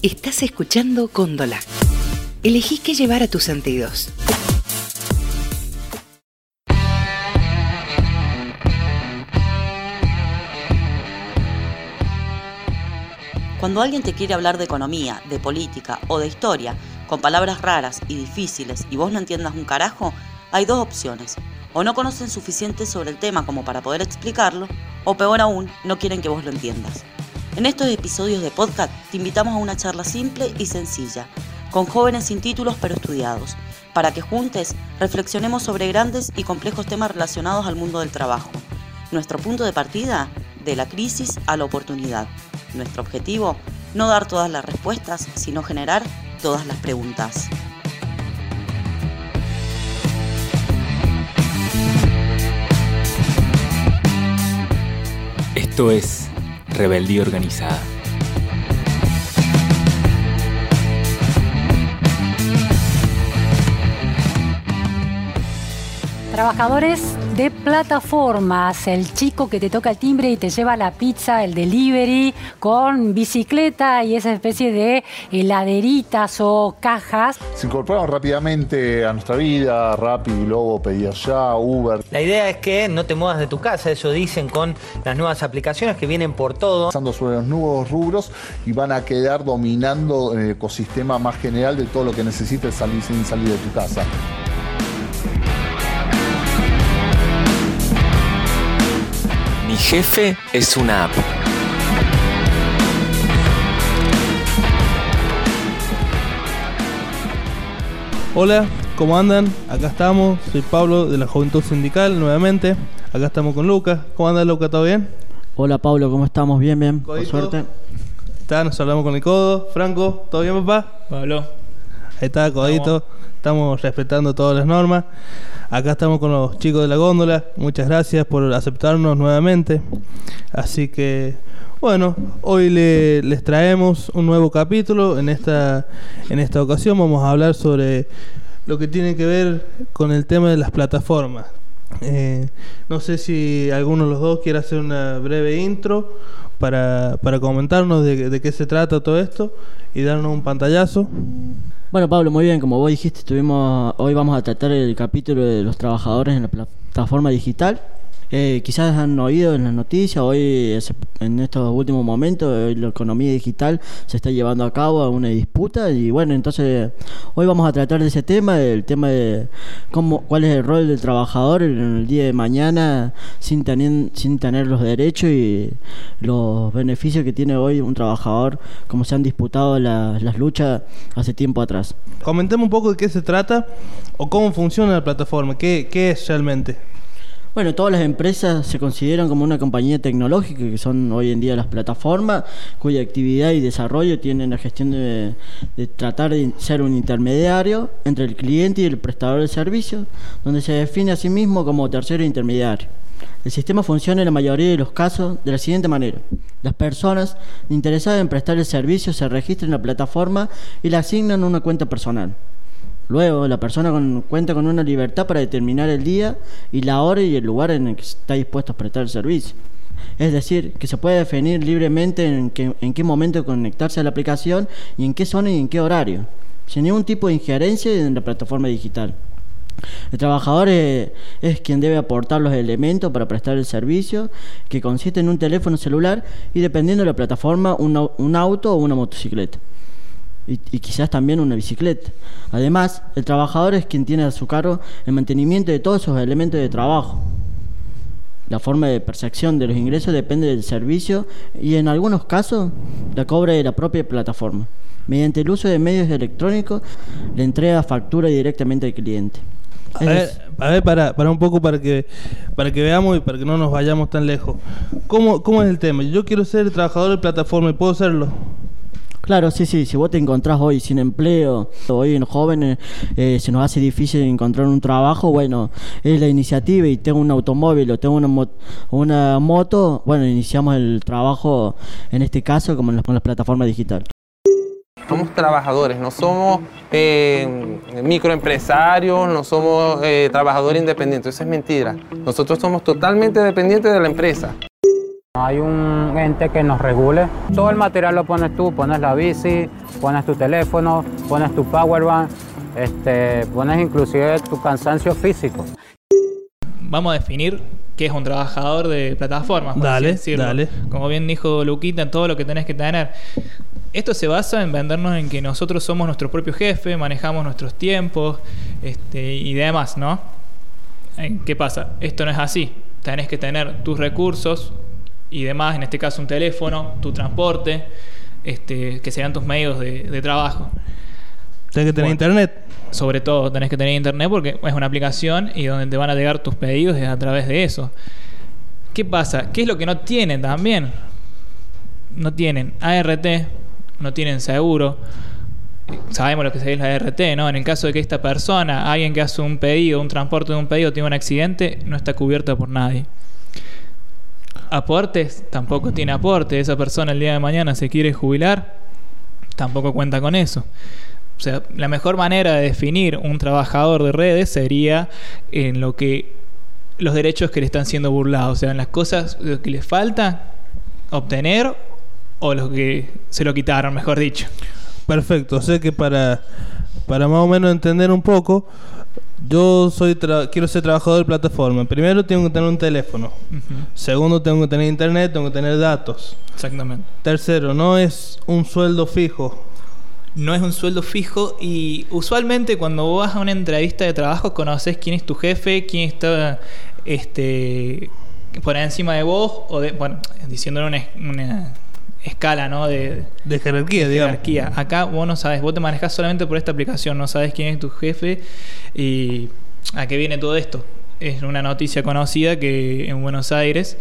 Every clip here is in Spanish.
Estás escuchando Cóndola. Elegí qué llevar a tus sentidos. Cuando alguien te quiere hablar de economía, de política o de historia, con palabras raras y difíciles y vos no entiendas un carajo, hay dos opciones. O no conocen suficiente sobre el tema como para poder explicarlo, o peor aún, no quieren que vos lo entiendas. En estos episodios de podcast te invitamos a una charla simple y sencilla, con jóvenes sin títulos pero estudiados, para que juntes reflexionemos sobre grandes y complejos temas relacionados al mundo del trabajo. Nuestro punto de partida, de la crisis a la oportunidad. Nuestro objetivo, no dar todas las respuestas, sino generar todas las preguntas. Esto es Rebeldía Organizada. Trabajadores de plataformas, el chico que te toca el timbre y te lleva la pizza, el delivery, con bicicleta y esa especie de heladeritas o cajas. Se incorporaron rápidamente a nuestra vida, Rappi, Globo, Pedía Ya, Uber. La idea es que no te muevas de tu casa, eso dicen con las nuevas aplicaciones que vienen por todo. Pasando sobre los nuevos rubros y van a quedar dominando el ecosistema más general de todo lo que necesites salir sin salir de tu casa. Jefe es una app. Hola, ¿cómo andan? Acá estamos, soy Pablo de la Juventud Sindical nuevamente. Acá estamos con Lucas. ¿Cómo anda Lucas? ¿Todo bien? Hola Pablo, ¿cómo estamos? Bien, bien, por suerte. Está, nos hablamos con el codo. Franco, ¿todo bien papá? Pablo. Ahí está, codito. Estamos respetando todas las normas. Acá estamos con los chicos de la góndola. Muchas gracias por aceptarnos nuevamente. Así que, bueno, hoy le- les traemos un nuevo capítulo. En esta, en esta ocasión vamos a hablar sobre lo que tiene que ver con el tema de las plataformas. Eh, no sé si alguno de los dos quiere hacer una breve intro para, para comentarnos de, de qué se trata todo esto y darnos un pantallazo. Bueno Pablo, muy bien, como vos dijiste, estuvimos, hoy vamos a tratar el capítulo de los trabajadores en la plataforma digital. Eh, quizás han oído en las noticias, hoy en estos últimos momentos la economía digital se está llevando a cabo una disputa y bueno, entonces hoy vamos a tratar de ese tema, el tema de cómo, cuál es el rol del trabajador en el día de mañana sin tener, sin tener los derechos y los beneficios que tiene hoy un trabajador, como se han disputado la- las luchas hace tiempo atrás. Comentemos un poco de qué se trata o cómo funciona la plataforma, qué, qué es realmente. Bueno, todas las empresas se consideran como una compañía tecnológica, que son hoy en día las plataformas, cuya actividad y desarrollo tienen la gestión de, tratar de ser un intermediario entre el cliente y el prestador de servicios, donde se define a sí mismo como tercero intermediario. El sistema funciona en la mayoría de los casos de la siguiente manera. Las personas interesadas en prestar el servicio se registran en la plataforma y le asignan una cuenta personal. Luego, la persona con- cuenta con una libertad para determinar el día y la hora y el lugar en el que está dispuesto a prestar el servicio. Es decir, que se puede definir libremente en, qué- en qué momento conectarse a la aplicación y en qué zona y en qué horario, sin ningún tipo de injerencia en la plataforma digital. El trabajador es quien debe aportar los elementos para prestar el servicio, que consiste en un teléfono celular y dependiendo de la plataforma, un auto o una motocicleta y, y quizás también una bicicleta. Además, el trabajador es quien tiene a su cargo el mantenimiento de todos esos elementos de trabajo. La forma de percepción de los ingresos depende del servicio y en algunos casos la cobra de la propia plataforma. Mediante el uso de medios electrónicos le entrega factura directamente al cliente. A ver, a ver, para, para un poco para que para que veamos y para que no nos vayamos tan lejos. ¿Cómo, cómo es el tema? Yo quiero ser trabajador de plataforma y puedo serlo. Claro, sí, sí, si vos te encontrás hoy sin empleo, hoy en jóvenes eh, se nos hace difícil encontrar un trabajo, bueno, es la iniciativa y tengo un automóvil o tengo una, una moto, bueno, iniciamos el trabajo en este caso como en las plataformas digitales. Somos trabajadores, no somos eh, microempresarios, no somos eh, trabajadores independientes. Eso es mentira. Nosotros somos totalmente dependientes de la empresa. Hay un ente que nos regule. Todo el material lo pones tú, pones la bici, pones tu teléfono, pones tu powerbank, este, pones inclusive tu cansancio físico. Vamos a definir qué es un trabajador de plataformas. por Dale, así decirlo. dale. Como bien dijo Luquita, en todo lo que tenés que tener. Esto se basa en vendernos en que nosotros somos nuestro propio jefe, manejamos nuestros tiempos este, y demás, ¿no? Eh, ¿Qué pasa? Esto no es así. Tenés que tener tus recursos y demás, en este caso un teléfono, tu transporte, este, que sean tus medios de, de trabajo. Tenés que tener Bueno. internet. Sobre todo tenés que tener internet porque es una aplicación y donde te van a llegar tus pedidos es a través de eso. ¿Qué pasa? ¿Qué es lo que no tienen también? No tienen ART, no tienen seguro. Sabemos lo que es la ART, ¿no? En el caso de que esta persona, alguien que hace un pedido, un transporte de un pedido, tiene un accidente, no está cubierta por nadie. Aportes, tampoco tiene aporte. Esa persona el día de mañana se quiere jubilar, tampoco cuenta con eso. O sea, la mejor manera de definir un trabajador de redes sería en lo que los derechos que le están siendo burlados, o sea, en las cosas que le falta obtener o los que se lo quitaron, mejor dicho. Perfecto, o sea que para, para más o menos entender un poco, yo soy tra- quiero ser trabajador de plataforma. Primero tengo que tener un teléfono. Segundo tengo que tener internet, tengo que tener datos. Exactamente. Tercero, no es un sueldo fijo. No es un sueldo fijo y usualmente cuando vos vas a una entrevista de trabajo conoces quién es tu jefe, quién está este por encima de vos o de, bueno, diciéndole una, escala, ¿no? De, De jerarquía, digamos. jerarquía. Acá vos no sabes, vos te manejas solamente por esta aplicación, no sabes quién es tu jefe y a qué viene todo esto. Es una noticia conocida que en Buenos Aires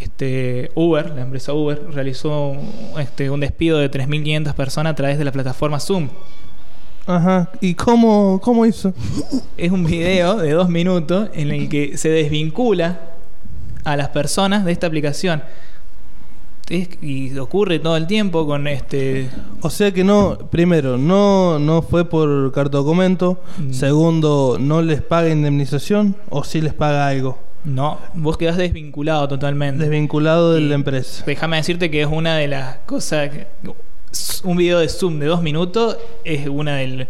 este, Uber, la empresa Uber, realizó este, un despido de 3.500 personas a través de la plataforma Zoom. Ajá. ¿Y cómo, cómo hizo? Es un video de dos minutos en el que se desvincula a las personas de esta aplicación. Es- y ocurre todo el tiempo con este O sea que no, primero, no, no fue por cartodocumento. Segundo, no les paga indemnización o sí les paga algo. No, vos quedás desvinculado totalmente. Desvinculado de la empresa. Déjame decirte que es una de las cosas. que- un video de Zoom de dos minutos es una del.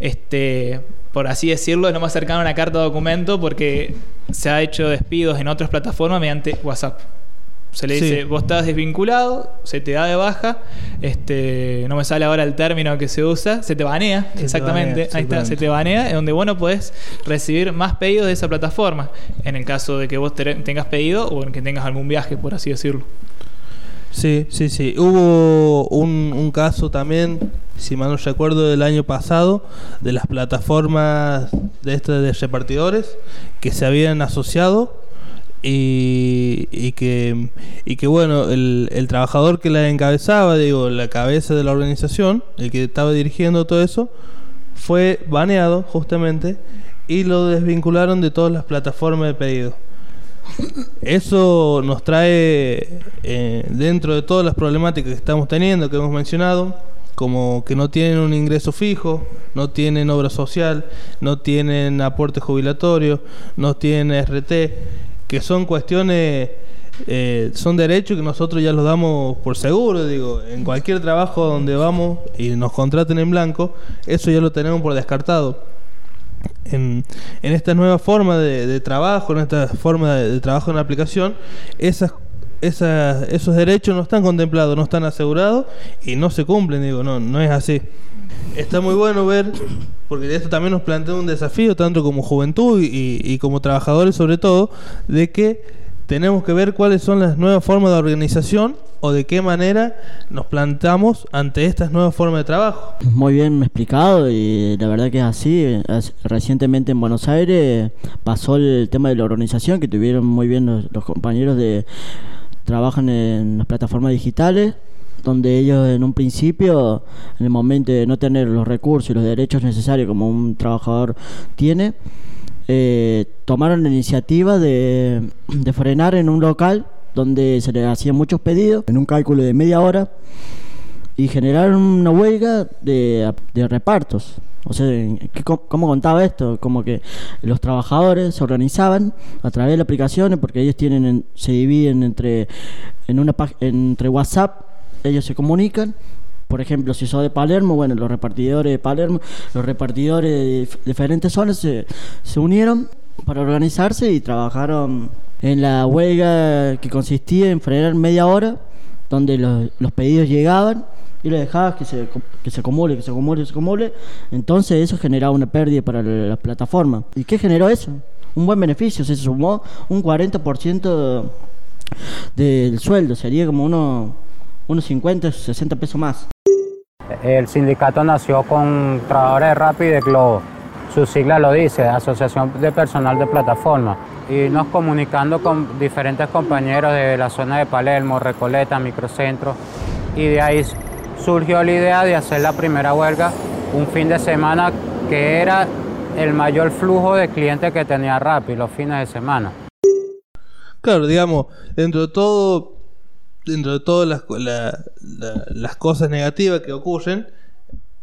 Este, por así decirlo, no más cercano a una carta de documento porque se ha hecho despidos en otras plataformas mediante WhatsApp. Se le Sí. dice, vos estás desvinculado, se te da de baja, este, no me sale ahora el término que se usa, se te banea, te exactamente, banea, ahí está, se te banea, en donde vos no podés recibir más pedidos de esa plataforma, en el caso de que vos te- tengas pedido o en que tengas algún viaje, por así decirlo. Sí, sí, sí. Hubo un, un caso también, si mal no recuerdo, del año pasado, de las plataformas de estas de repartidores que se habían asociado y, y que, y que bueno, el, el trabajador que la encabezaba, digo, la cabeza de la organización, el que estaba dirigiendo todo eso, fue baneado justamente y lo desvincularon de todas las plataformas de pedido. Eso nos trae, eh, dentro de todas las problemáticas que estamos teniendo, que hemos mencionado, como que no tienen un ingreso fijo, no tienen obra social, no tienen aporte jubilatorio, no tienen RT, que son cuestiones, eh, son derechos que nosotros ya los damos por seguro, digo, en cualquier trabajo donde vamos y nos contraten en blanco, eso ya lo tenemos por descartado en, en esta nueva forma de, de trabajo, en esta forma de, trabajo en la aplicación, esas, esas, esos derechos no están contemplados, no están asegurados y no se cumplen, digo, no, no es así. Está muy bueno ver, porque esto también nos plantea un desafío, tanto como juventud y, como trabajadores sobre todo, de que tenemos que ver cuáles son las nuevas formas de organización o de qué manera nos plantamos ante estas nuevas formas de trabajo. Muy bien explicado y la verdad que es así. Recientemente en Buenos Aires pasó el tema de la organización que tuvieron muy bien los, los compañeros de trabajan en las plataformas digitales donde ellos en un principio, en el momento de no tener los recursos y los derechos necesarios como un trabajador tiene, eh, tomaron la iniciativa de, frenar en un local donde se les hacían muchos pedidos en un cálculo de media hora y generaron una huelga de, repartos. O sea, ¿qué- cómo, contaba esto? Como que los trabajadores se organizaban a través de las aplicaciones porque ellos tienen en- se dividen entre en una entre WhatsApp, ellos se comunican. Por ejemplo, si sos de Palermo, bueno, los repartidores de Palermo, los repartidores de dif- diferentes zonas se, se unieron para organizarse y trabajaron en la huelga que consistía en frenar media hora, donde los, los pedidos llegaban y lo dejabas que se, que se acumule, que se acumule, que se acumule. Entonces eso generaba una pérdida para la, la plataforma. ¿Y qué generó eso? Un buen beneficio, se sumó un 40% del sueldo, sería como uno, unos 50, 60 pesos más. El sindicato nació con trabajadores de Rappi y de Globo. Su sigla lo dice, Asociación de Personal de Plataforma. Y nos comunicando con diferentes compañeros de la zona de Palermo, Recoleta, Microcentro. Y de ahí surgió la idea de hacer la primera huelga un fin de semana que era el mayor flujo de clientes que tenía Rappi los fines de semana. Claro, digamos, dentro de todo, dentro de todas las, la- la- las cosas negativas que ocurren,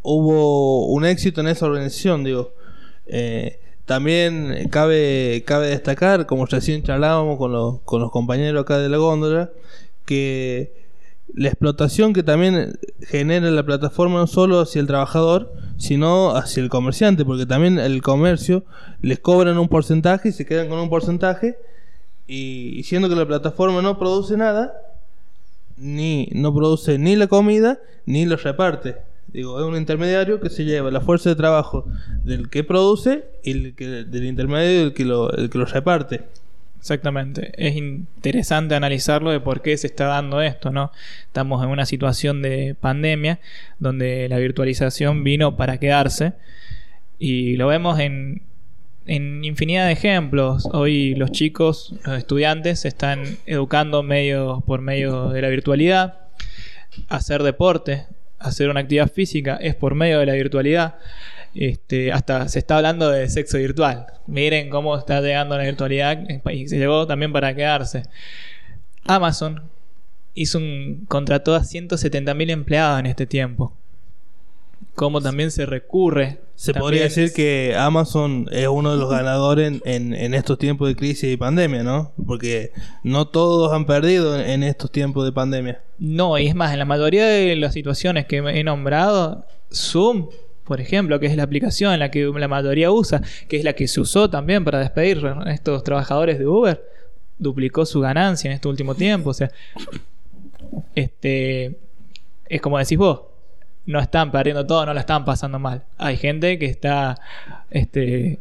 hubo un éxito en esa organización, digo. Eh, también cabe, cabe destacar, como recién charlábamos con los, con los compañeros acá de la góndola, que la explotación que también genera la plataforma no solo hacia el trabajador, sino hacia el comerciante, porque también el comercio les cobran un porcentaje y se quedan con un porcentaje y siendo que la plataforma no produce nada, ni no produce ni la comida ni lo reparte. Digo, es un intermediario que se lleva la fuerza de trabajo del que produce y el que, del intermediario del que lo, el que lo reparte. Exactamente. Es interesante analizarlo de por qué se está dando esto, ¿no? Estamos en una situación de pandemia donde la virtualización vino para quedarse y lo vemos en, en infinidad de ejemplos. Hoy los chicos, los estudiantes, se están educando medio, por medio de la virtualidad. Hacer deporte, hacer una actividad física es por medio de la virtualidad. Este, hasta se está hablando de sexo virtual. Miren cómo está llegando la virtualidad y se llegó también para quedarse. Amazon hizo un contrató a 170.000 empleados en este tiempo. Cómo también se recurre. Se podría decir que Amazon es uno de los ganadores en, en- en estos tiempos de crisis y pandemia, ¿no? Porque no todos han perdido en, en estos tiempos de pandemia. No, y es más, en la mayoría de las situaciones que he nombrado, Zoom, por ejemplo, que es la aplicación en la que la mayoría usa, que es la que se usó también para despedir a estos trabajadores de Uber, duplicó su ganancia en este último tiempo. O sea, este es como decís vos, no están perdiendo todo, no la están pasando mal. Hay gente que está este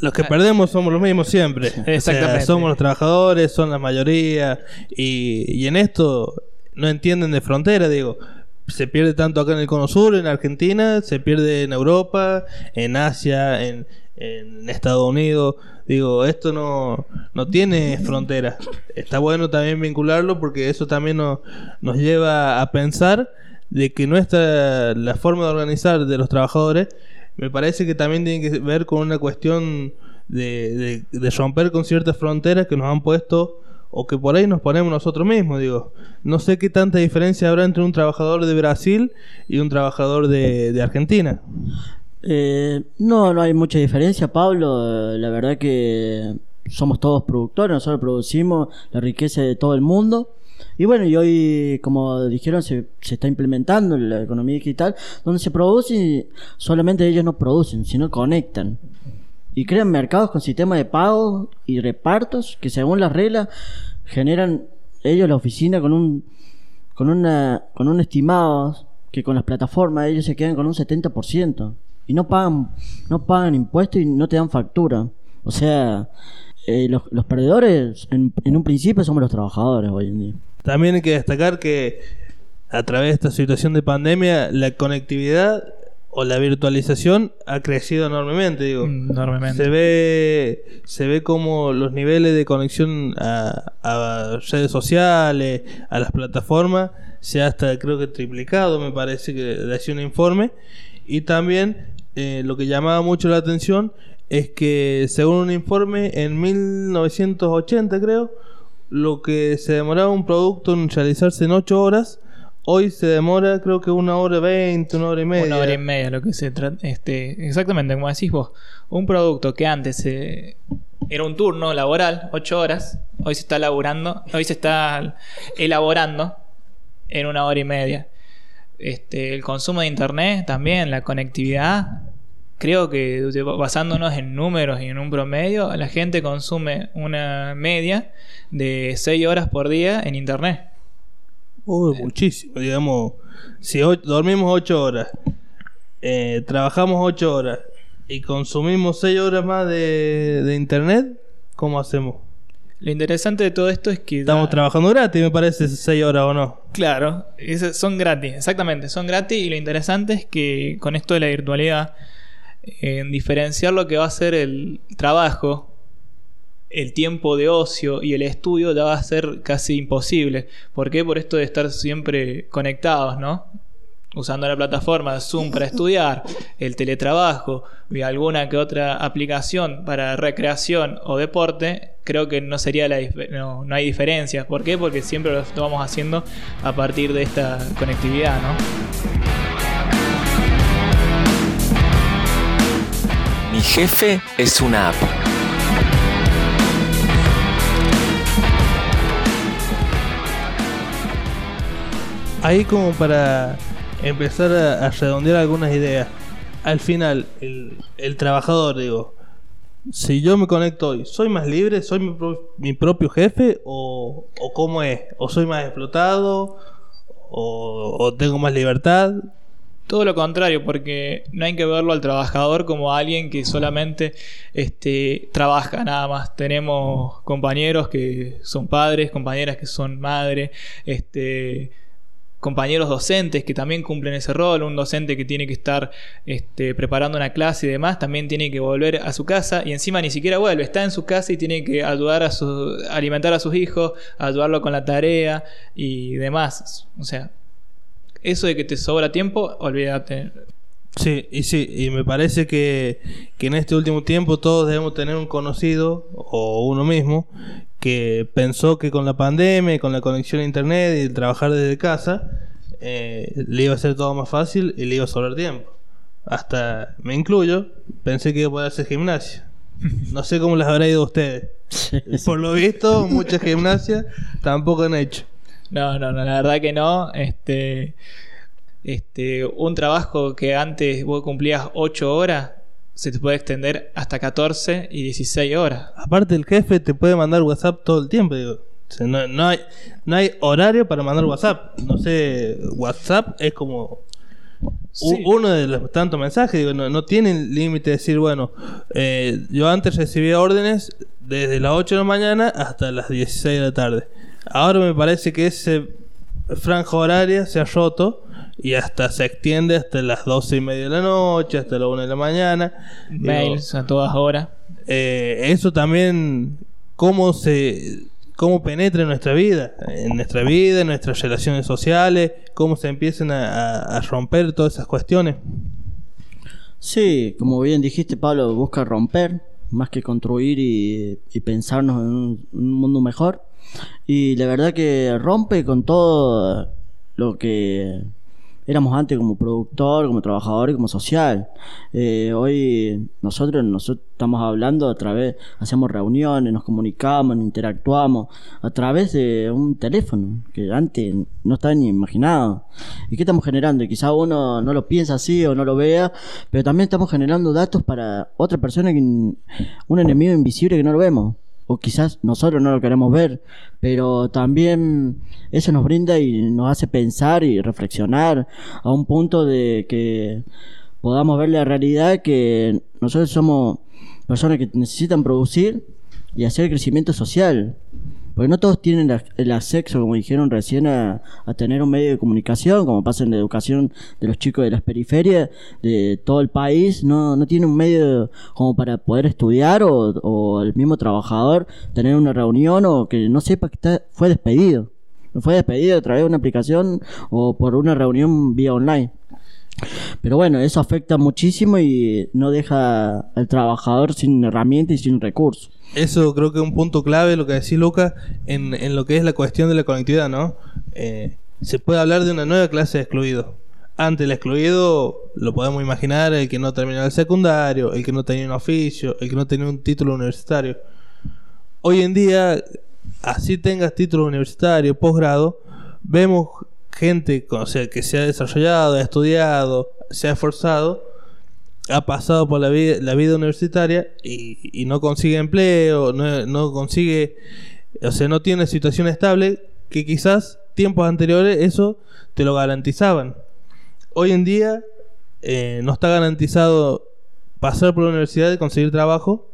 Los que perdemos somos los mismos siempre. O sea, Exactamente. somos los trabajadores, son la mayoría. Y, y en esto no entienden de frontera, digo. Se pierde tanto acá en el Cono Sur, en Argentina, se pierde en Europa, en Asia, en, en Estados Unidos. Digo, esto no, no tiene frontera. Está bueno también vincularlo porque eso también nos, nos lleva a pensar de que nuestra la forma de organizar de los trabajadores me parece que también tiene que ver con una cuestión de, de- de romper con ciertas fronteras que nos han puesto o que por ahí nos ponemos nosotros mismos, digo. No sé qué tanta diferencia habrá entre un trabajador de Brasil y un trabajador de, de Argentina. Eh, no, no hay mucha diferencia, Pablo. La verdad que somos todos productores, nosotros producimos la riqueza de todo el mundo. Y bueno, y hoy, como dijeron, se, se está implementando la economía digital, donde se produce y solamente ellos no producen, sino conectan. Y crean mercados con sistemas de pago y repartos que según las reglas generan ellos la oficina con un con una con un estimado que con las plataformas ellos se quedan con un 70% y no pagan no pagan impuestos y no te dan factura. O sea, eh, los, los perdedores en, en un principio somos los trabajadores hoy en día. También hay que destacar que a través de esta situación de pandemia, la conectividad o la virtualización ha crecido enormemente, digo. Enormemente. Se ve, se ve como los niveles de conexión a, a redes sociales, a las plataformas, se ha hasta creo que triplicado, me parece que de hacía un informe. Y también eh, lo que llamaba mucho la atención es que según un informe en 1980 creo, lo que se demoraba un producto en realizarse en 8 horas, hoy se demora creo que una hora veinte, una hora y media. Una hora y media, lo que se trata. Este, exactamente, como decís vos. Un producto que antes eh, era un turno laboral, ocho horas, hoy se está laburando, hoy se está elaborando en una hora y media. Este, el consumo de internet también, la conectividad. Creo que basándonos en números y en un promedio, la gente consume una media de 6 horas por día en internet. Uy, muchísimo. Digamos, si dormimos 8 horas, eh, trabajamos 8 horas y consumimos 6 horas más de, de internet, ¿cómo hacemos? Lo interesante de todo esto es que... Estamos da- trabajando gratis, me parece, 6 horas o no. Claro, son gratis, exactamente, son gratis y lo interesante es que con esto de la virtualidad, en diferenciar lo que va a ser el trabajo, el tiempo de ocio y el estudio ya va a ser casi imposible. ¿Por qué? Por esto de estar siempre conectados, ¿no? Usando la plataforma Zoom para estudiar, el teletrabajo y alguna que otra aplicación para recreación o deporte, creo que no sería la no hay diferencia. ¿Por qué? Porque siempre lo estamos haciendo a partir de esta conectividad, ¿no? Mi jefe es una app. Ahí como para empezar a, redondear algunas ideas. Al final, el, trabajador, digo, si yo me conecto hoy, ¿soy más libre? ¿Soy mi, pro- mi propio jefe? ¿O, ¿O cómo es? ¿O soy más explotado? ¿O, o tengo más libertad? Todo lo contrario, porque no hay que verlo al trabajador como alguien que solamente este, trabaja nada más. Tenemos compañeros que son padres, compañeras que son madres, este, compañeros docentes que también cumplen ese rol. Un docente que tiene que estar este, preparando una clase y demás también tiene que volver a su casa y encima ni siquiera vuelve. Está en su casa y tiene que ayudar a su, alimentar a sus hijos, ayudarlo con la tarea y demás. O sea, eso de que te sobra tiempo, olvídate. Sí, y sí, y me parece que, que en este último tiempo todos debemos tener un conocido o uno mismo que pensó que con la pandemia, con la conexión a internet y el trabajar desde casa, eh, le iba a ser todo más fácil y le iba a sobrar tiempo. Hasta me incluyo, pensé que iba a poder hacer gimnasia. No sé cómo les habrá ido a ustedes. Por lo visto, mucha gimnasia tampoco han hecho. No, no, no, la verdad que no. Este, este, un trabajo que antes vos cumplías 8 horas, se te puede extender hasta 14 y 16 horas. Aparte el jefe te puede mandar WhatsApp todo el tiempo, digo. O sea, no, no hay, no hay horario para mandar WhatsApp. No sé, WhatsApp es como Sí. uno de los tantos mensajes. Digo, no, no tienen límite de decir, bueno, eh, yo antes recibía órdenes desde las 8 de la mañana hasta las 16 de la tarde. Ahora me parece que ese franja horaria se ha roto y hasta se extiende hasta las 12 y media de la noche, hasta la 1 de la mañana. Digo, Mails a todas horas. eh, eso también cómo se cómo penetra en nuestra vida en nuestra vida en nuestras relaciones sociales cómo se empiezan a, a- a romper todas esas cuestiones Sí, como bien dijiste, Pablo, busca romper más que construir y, y pensarnos en un, un mundo mejor. Y la verdad que rompe con todo lo que éramos antes como productor, como trabajador y como social. Eh, hoy nosotros, nosotros estamos hablando a través, hacemos reuniones, nos comunicamos, interactuamos a través de un teléfono que antes no estaba ni imaginado. ¿Y qué estamos generando? Y quizá uno no lo piensa así o no lo vea, pero también estamos generando datos para otra persona que un enemigo invisible que no lo vemos o quizás nosotros no lo queremos ver, pero también eso nos brinda y nos hace pensar y reflexionar a un punto de que podamos ver la realidad que nosotros somos personas que necesitan producir y hacer crecimiento social. Porque no todos tienen la- el acceso, como dijeron recién, a, tener un medio de comunicación, como pasa en la educación de los chicos de las periferias, de todo el país, no, no tiene un medio como para poder estudiar o, o el mismo trabajador tener una reunión o que no sepa que está, fue despedido. Fue despedido a través de una aplicación o por una reunión vía online. Pero bueno, eso afecta muchísimo y no deja al trabajador sin herramientas y sin recursos. eso creo que es un punto clave lo que decís Lucas en, en lo que es la cuestión de la conectividad no Eh, se puede hablar de una nueva clase de excluido. Antes el excluido lo podemos imaginar el que no terminó el secundario, el que no tenía un oficio, el que no tenía un título universitario. Hoy en día, así tengas título universitario, posgrado, vemos gente o sea, que se ha desarrollado, ha estudiado, se ha esforzado, ha pasado por la vida, universitaria y, no consigue empleo, no, consigue, o sea, no tiene situación estable que quizás tiempos anteriores eso te lo garantizaban. Hoy en día eh, no está garantizado pasar por la universidad y conseguir trabajo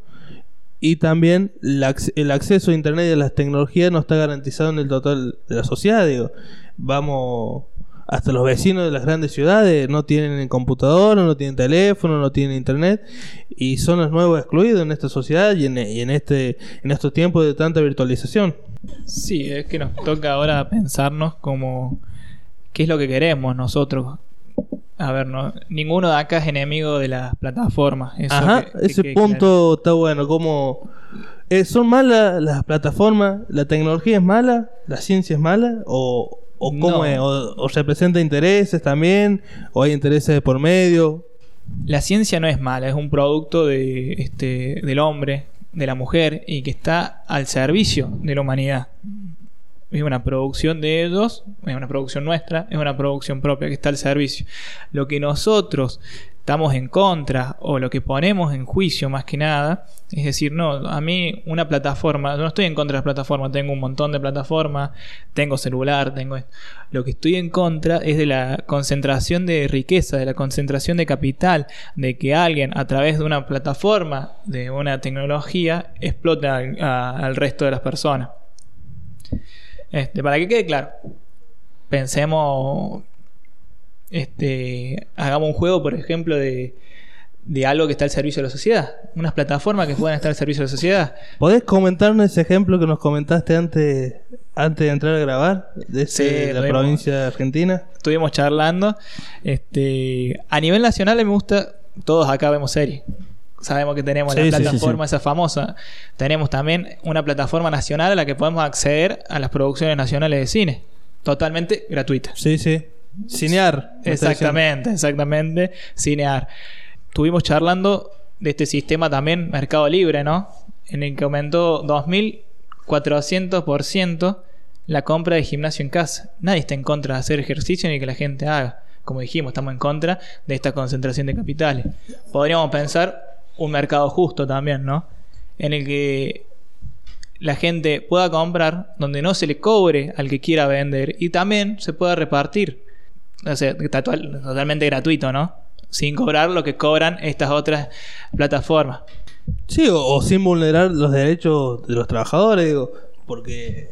y también el acceso a internet y a las tecnologías no está garantizado en el total de la sociedad. Digo, vamos hasta los vecinos de las grandes ciudades no tienen computadora, no tienen teléfono, no tienen internet y son los nuevos excluidos en esta sociedad y en, y en este en estos tiempos de tanta virtualización. Sí, es que nos toca ahora pensarnos como qué es lo que queremos nosotros. A ver, no, ninguno de acá es enemigo de las plataformas. Eso Ajá, que- ese punto está bueno. Como eh, son malas las plataformas, la tecnología es mala, la ciencia es mala, o, o cómo No. es? o, o representa intereses también, o hay intereses de por medio. La ciencia no es mala, es un producto de, este, del hombre, de la mujer, y que está al servicio de la humanidad. Es una producción de ellos, es una producción nuestra, es una producción propia que está al servicio. Lo que nosotros estamos en contra o lo que ponemos en juicio más que nada, es decir, no, a mí una plataforma, no estoy en contra de las plataformas, tengo un montón de plataformas, tengo celular, tengo... Lo que estoy en contra es de la concentración de riqueza, de la concentración de capital, de que alguien a través de una plataforma, de una tecnología, explota al, al resto de las personas. Este, para que quede claro, pensemos, este, hagamos un juego, por ejemplo, de, de algo que está al servicio de la sociedad, unas plataformas que puedan estar al servicio de la sociedad. ¿Podés comentarnos ese ejemplo que nos comentaste antes, antes de entrar a grabar, de, ese- Sí, de la provincia de Argentina? Estuvimos charlando. Este, a nivel nacional me gusta, todos acá vemos series. Sabemos que tenemos Sí, la sí, plataforma esa famosa. Tenemos también una plataforma nacional a la que podemos acceder a las producciones nacionales de cine. Totalmente gratuita. Sí, sí. Cinear. Exactamente, exactamente. Cinear. Estuvimos charlando de este sistema también, Mercado Libre, ¿no? En el que aumentó 2.400% la compra de gimnasio en casa. Nadie está en contra de hacer ejercicio ni que la gente haga. Como dijimos, estamos en contra de esta concentración de capitales. Podríamos pensar un mercado justo también, ¿no? En el que la gente pueda comprar donde no se le cobre al que quiera vender y también se pueda repartir. O sea, total- totalmente gratuito, ¿no? Sin cobrar lo que cobran estas otras plataformas. Sí, o, o sin vulnerar los derechos de los trabajadores, digo, porque eh,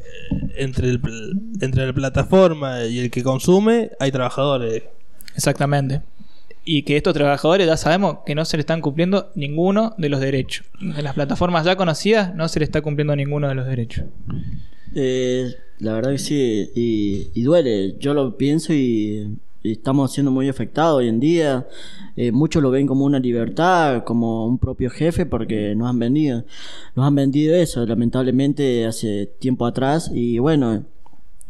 entre, el, entre la plataforma y el que consume hay trabajadores. Exactamente. Y que estos trabajadores ya sabemos que no se le están cumpliendo ninguno de los derechos. En las plataformas ya conocidas no se le está cumpliendo ninguno de los derechos. Eh, la verdad que sí, y, y duele. Yo lo pienso y, estamos siendo muy afectados hoy en día. Eh, muchos lo ven como una libertad, como un propio jefe, porque nos han vendido. Nos han vendido eso, lamentablemente, hace tiempo atrás. Y bueno,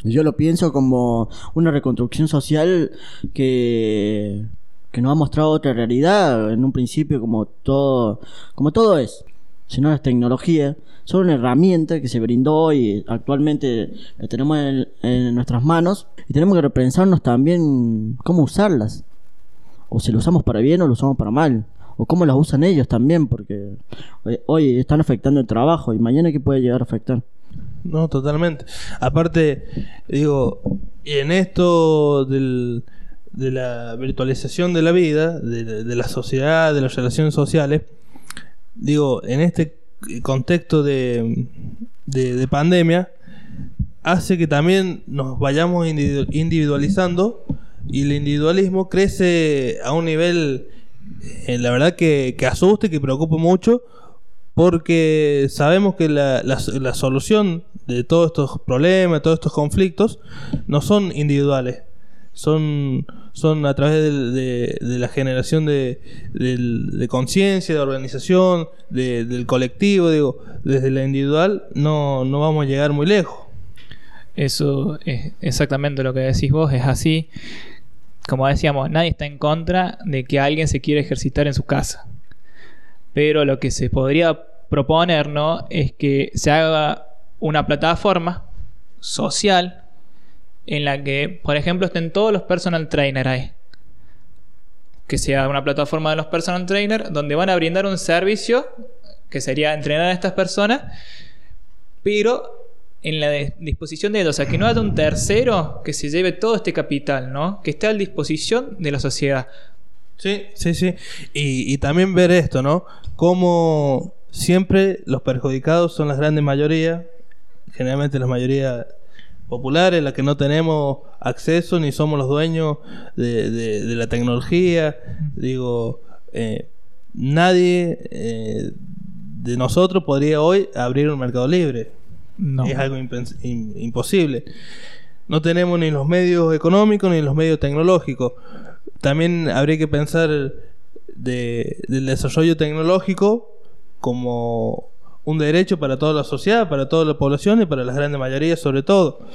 yo lo pienso como una reconstrucción social que, que nos ha mostrado otra realidad. En un principio, como todo, como todo es sino las tecnologías son una herramienta que se brindó y actualmente la tenemos en, nuestras manos y tenemos que repensarnos también cómo usarlas. O si lo usamos para bien o lo usamos para mal. O cómo las usan ellos también, porque hoy, están afectando el trabajo y mañana qué puede llegar a afectar. No, totalmente. Aparte, digo, en esto del, de la virtualización de la vida, de, de la sociedad, de las relaciones sociales, digo, en este contexto de, de, de pandemia, hace que también nos vayamos individu- individualizando y el individualismo crece a un nivel, eh, la verdad, que, que y que preocupa mucho, porque sabemos que la, la- la solución de todos estos problemas, todos estos conflictos, no son individuales, son, son a través de, la generación de, conciencia, de organización, de- del colectivo, digo, desde la individual no, no vamos a llegar muy lejos. Eso es exactamente lo que decís vos, es así. Como decíamos, nadie está en contra de que alguien se quiera ejercitar en su casa. Pero lo que se podría proponer, ¿no? Es que se haga una plataforma social en la que, por ejemplo, estén todos los personal trainers ahí. Que sea una plataforma de los personal trainers donde van a brindar un servicio que sería entrenar a estas personas, pero en la disposición de ellos, o sea, que no haya un tercero que se lleve todo este capital, ¿no? Que esté a disposición de la sociedad. Sí, sí, sí. Y, también ver esto, ¿no? Como siempre los perjudicados son las grandes mayorías, generalmente la mayoría populares, la que no tenemos acceso ni somos los dueños de, de- de la tecnología. Digo, eh, nadie eh, de nosotros podría hoy abrir un mercado libre. No. Es algo imposible. No tenemos ni los medios económicos ni los medios tecnológicos. También habría que pensar de- del desarrollo tecnológico como un derecho para toda la sociedad, para toda la población y para las grandes mayorías sobre todo.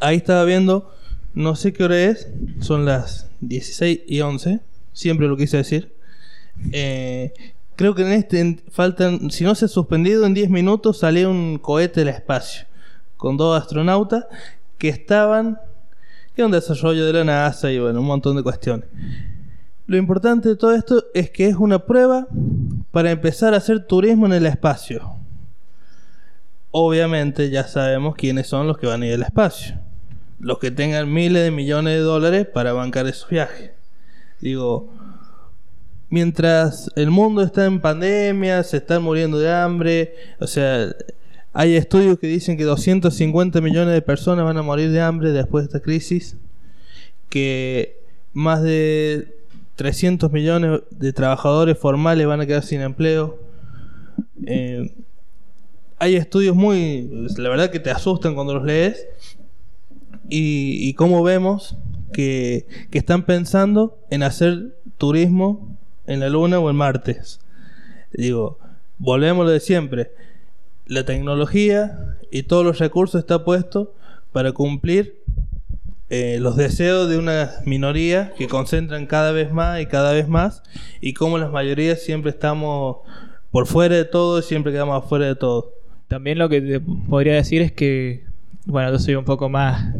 Ahí estaba viendo, no sé qué hora es, son las 16 y 11, siempre lo quise decir. Eh, creo que en este en- faltan, si no se ha suspendido, en 10 minutos salió un cohete del espacio con dos astronautas que estaban, que era un desarrollo de la NASA y bueno, un montón de cuestiones. Lo importante de todo esto es que es una prueba para empezar a hacer turismo en el espacio. Obviamente ya sabemos quiénes son los que van a ir al espacio. Los que tengan miles de millones de dólares para bancar esos viajes. Digo, mientras el mundo está en pandemia, se están muriendo de hambre, o sea, hay estudios que dicen que 250 millones de personas van a morir de hambre después de esta crisis, que más de 300 millones de trabajadores formales van a quedar sin empleo. Eh, hay estudios muy, la verdad que te asustan cuando los lees y, y cómo vemos que, que están pensando en hacer turismo en la luna o en Marte. Digo, volvemos a lo de siempre. La tecnología y todos los recursos está puesto para cumplir eh, los deseos de una minoría que concentran cada vez más y cada vez más y como las mayorías siempre estamos por fuera de todo y siempre quedamos afuera de todo. También lo que te podría decir es que, bueno, yo soy un poco más,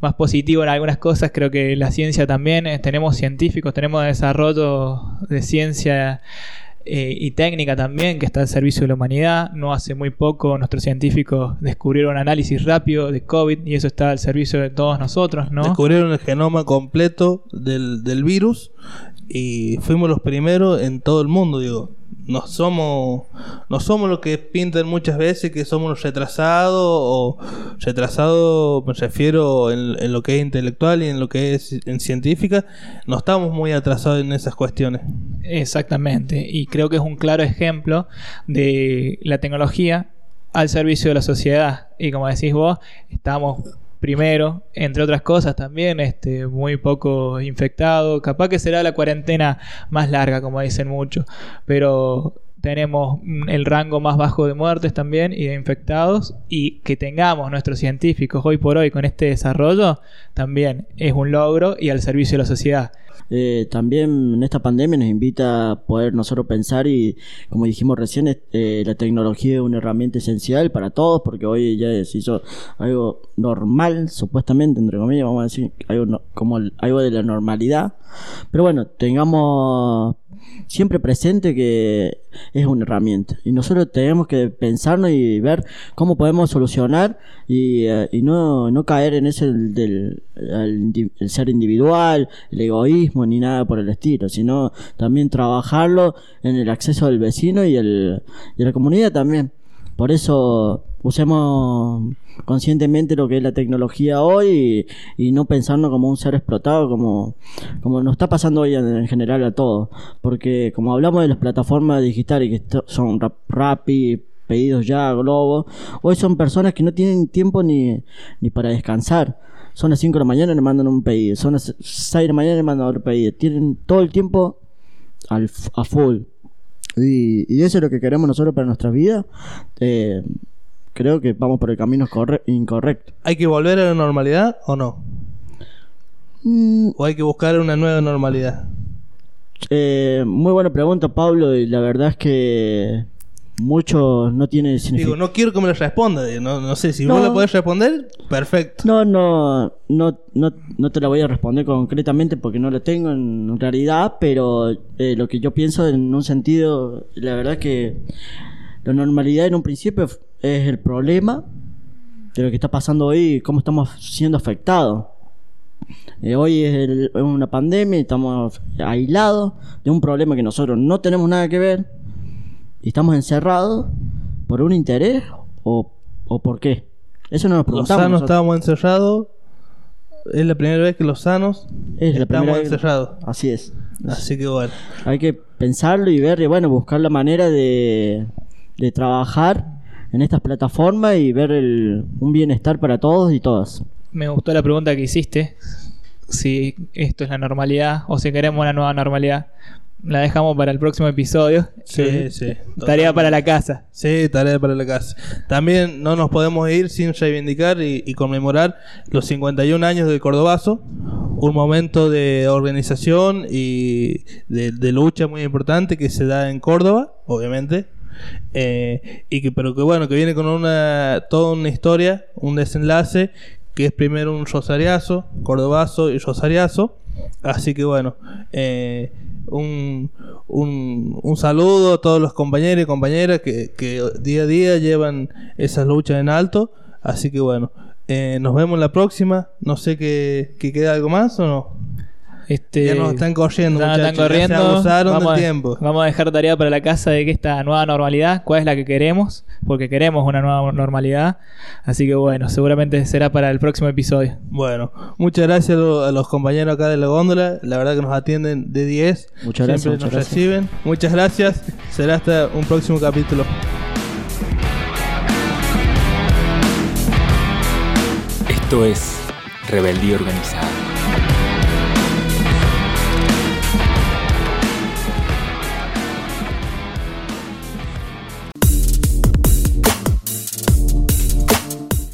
más positivo en algunas cosas, creo que la ciencia también, eh, tenemos científicos, tenemos desarrollo de ciencia eh, y técnica también que está al servicio de la humanidad. No hace muy poco nuestros científicos descubrieron análisis rápido de COVID y eso está al servicio de todos nosotros, ¿no? Descubrieron el genoma completo del, del virus y fuimos los primeros en todo el mundo, digo. No somos, no somos lo que pintan muchas veces que somos retrasados o retrasados me refiero en, en lo que es intelectual y en lo que es en científica. No estamos muy atrasados en esas cuestiones. Exactamente, y creo que es un claro ejemplo de la tecnología al servicio de la sociedad. Y como decís vos, estamos primero, entre otras cosas también, este, muy poco infectados. Capaz que será la cuarentena más larga, como dicen muchos, pero tenemos mm, el rango más bajo de muertes también y de infectados y que tengamos nuestros científicos hoy por hoy con este desarrollo también es un logro y al servicio de la sociedad. Eh, también en esta pandemia nos invita a poder nosotros pensar y como dijimos recién eh, la tecnología es una herramienta esencial para todos porque hoy ya se hizo algo normal supuestamente entre comillas vamos a decir algo no- como algo de la normalidad pero bueno tengamos siempre presente que es una herramienta y nosotros tenemos que pensarnos y ver cómo podemos solucionar y, eh, no, no caer en ese del, el el ser individual, el egoísmo ni nada por el estilo, sino también trabajarlo en el acceso del vecino y, el, y la comunidad también. Por eso usemos conscientemente lo que es la tecnología hoy y, no pensarnos como un ser explotado como, como nos está pasando hoy en, en general a todos. Porque como hablamos de las plataformas digitales que son Rap- Rappi, pedidos ya, Globo, hoy son personas que no tienen tiempo ni, ni para descansar. Son las 5 de la mañana y le mandan un pedido. Son las 6 de la mañana y le mandan otro pedido. Tienen todo el tiempo al, a full. Y, y eso es lo que queremos nosotros para nuestra vida. Eh, creo que vamos por el camino corre- incorrecto. ¿Hay que volver a la normalidad o no? Mm, ¿O hay que buscar una nueva normalidad? eh, muy buena pregunta, Pablo, y la verdad es que mucho no tiene significado. Digo, no quiero que me lo responda. No, no sé, si No. vos la podés responder, perfecto. No, no, no, no, no te la voy a responder concretamente porque no la tengo en realidad, pero eh, lo que yo pienso en un sentido, la verdad es que la normalidad en un principio es el problema de lo que está pasando hoy y cómo estamos siendo afectados. Eh, hoy es, el- es una pandemia, estamos aislados de un problema que nosotros no tenemos nada que ver y estamos encerrados por un interés o, o por qué. Eso no nos Los preguntamos. sanos nosotros. estábamos encerrados. Es la primera vez que los sanos Es estamos encerrados. Así es. Así que bueno. Hay que pensarlo y ver, y bueno, buscar la manera de, de trabajar en estas plataformas y ver el, un bienestar para todos y todas. Me gustó la pregunta que hiciste. Si esto es la normalidad o si queremos una nueva normalidad. La dejamos para el próximo episodio. Sí, Eh, sí. Tarea para la casa. Sí, tarea para la casa. También no nos podemos ir sin reivindicar y, y conmemorar los 51 años del Cordobazo, un momento de organización y de, de lucha muy importante que se da en Córdoba, obviamente, eh, y que pero que bueno que viene con una toda una historia, un desenlace que es primero un rosariazo, cordobazo y rosariazo. Así que bueno, eh, un, un, un saludo a todos los compañeros y compañeras que, que día a día llevan esas luchas en alto. Así que bueno, eh, nos vemos la próxima. No sé que, que queda algo más o no. Este, Ya nos están corriendo, ya muchachos, están ya se corriendo. abusaron del vamos, a- tiempo. vamos a dejar tarea para la casa de que esta nueva normalidad, cuál es la que queremos, porque queremos una nueva normalidad. Así que bueno, seguramente será para el próximo episodio. Bueno, muchas gracias a, lo- a los compañeros acá de la góndola. La verdad que nos atienden de 10. Muchas gracias, Siempre nos gracias. reciben. Muchas gracias. Será hasta un próximo capítulo. Esto es Rebeldía Organizada.